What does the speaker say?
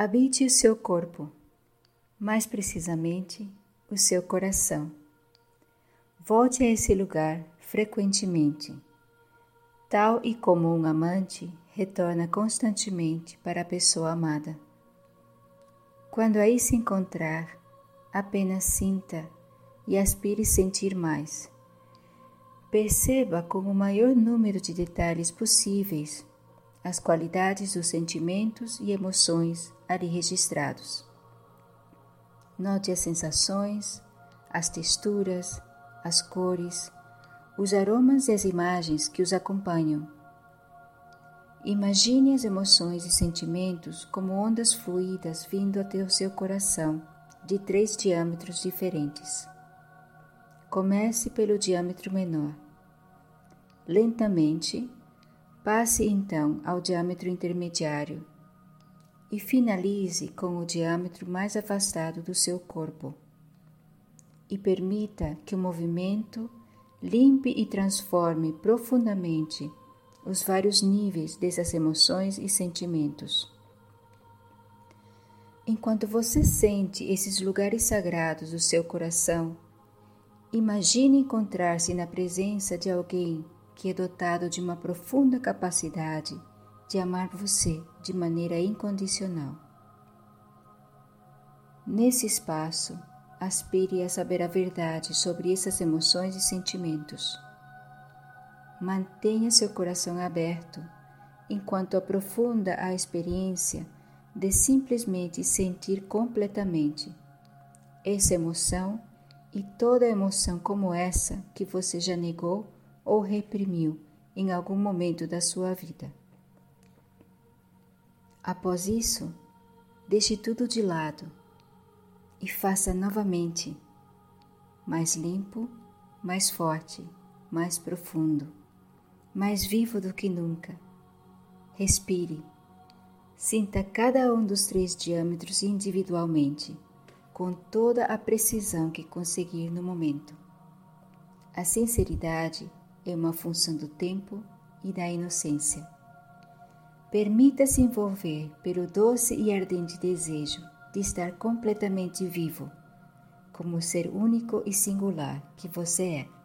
Habite o seu corpo, mais precisamente o seu coração. Volte a esse lugar frequentemente, tal e como um amante retorna constantemente para a pessoa amada. Quando aí se encontrar, apenas sinta e aspire sentir mais. Perceba com o maior número de detalhes possíveis as qualidades dos sentimentos e emoções ali registrados. Note as sensações, as texturas, as cores, os aromas e as imagens que os acompanham. Imagine as emoções e sentimentos como ondas fluídas vindo até o seu coração de três diâmetros diferentes. Comece pelo diâmetro menor. Lentamente, passe então ao diâmetro intermediário e finalize com o diâmetro mais afastado do seu corpo. E permita que o movimento limpe e transforme profundamente os vários níveis dessas emoções e sentimentos. Enquanto você sente esses lugares sagrados do seu coração, imagine encontrar-se na presença de alguém que é dotado de uma profunda capacidade de amar você de maneira incondicional. Nesse espaço, aspire a saber a verdade sobre essas emoções e sentimentos. Mantenha seu coração aberto enquanto aprofunda a experiência de simplesmente sentir completamente essa emoção e toda emoção como essa que você já negou ou reprimiu em algum momento da sua vida. Após isso, deixe tudo de lado e faça novamente, mais limpo, mais forte, mais profundo, mais vivo do que nunca. Respire, sinta cada um dos três diâmetros individualmente, com toda a precisão que conseguir no momento. A sinceridade é uma função do tempo e da inocência. Permita-se envolver pelo doce e ardente desejo de estar completamente vivo, como o ser único e singular que você é.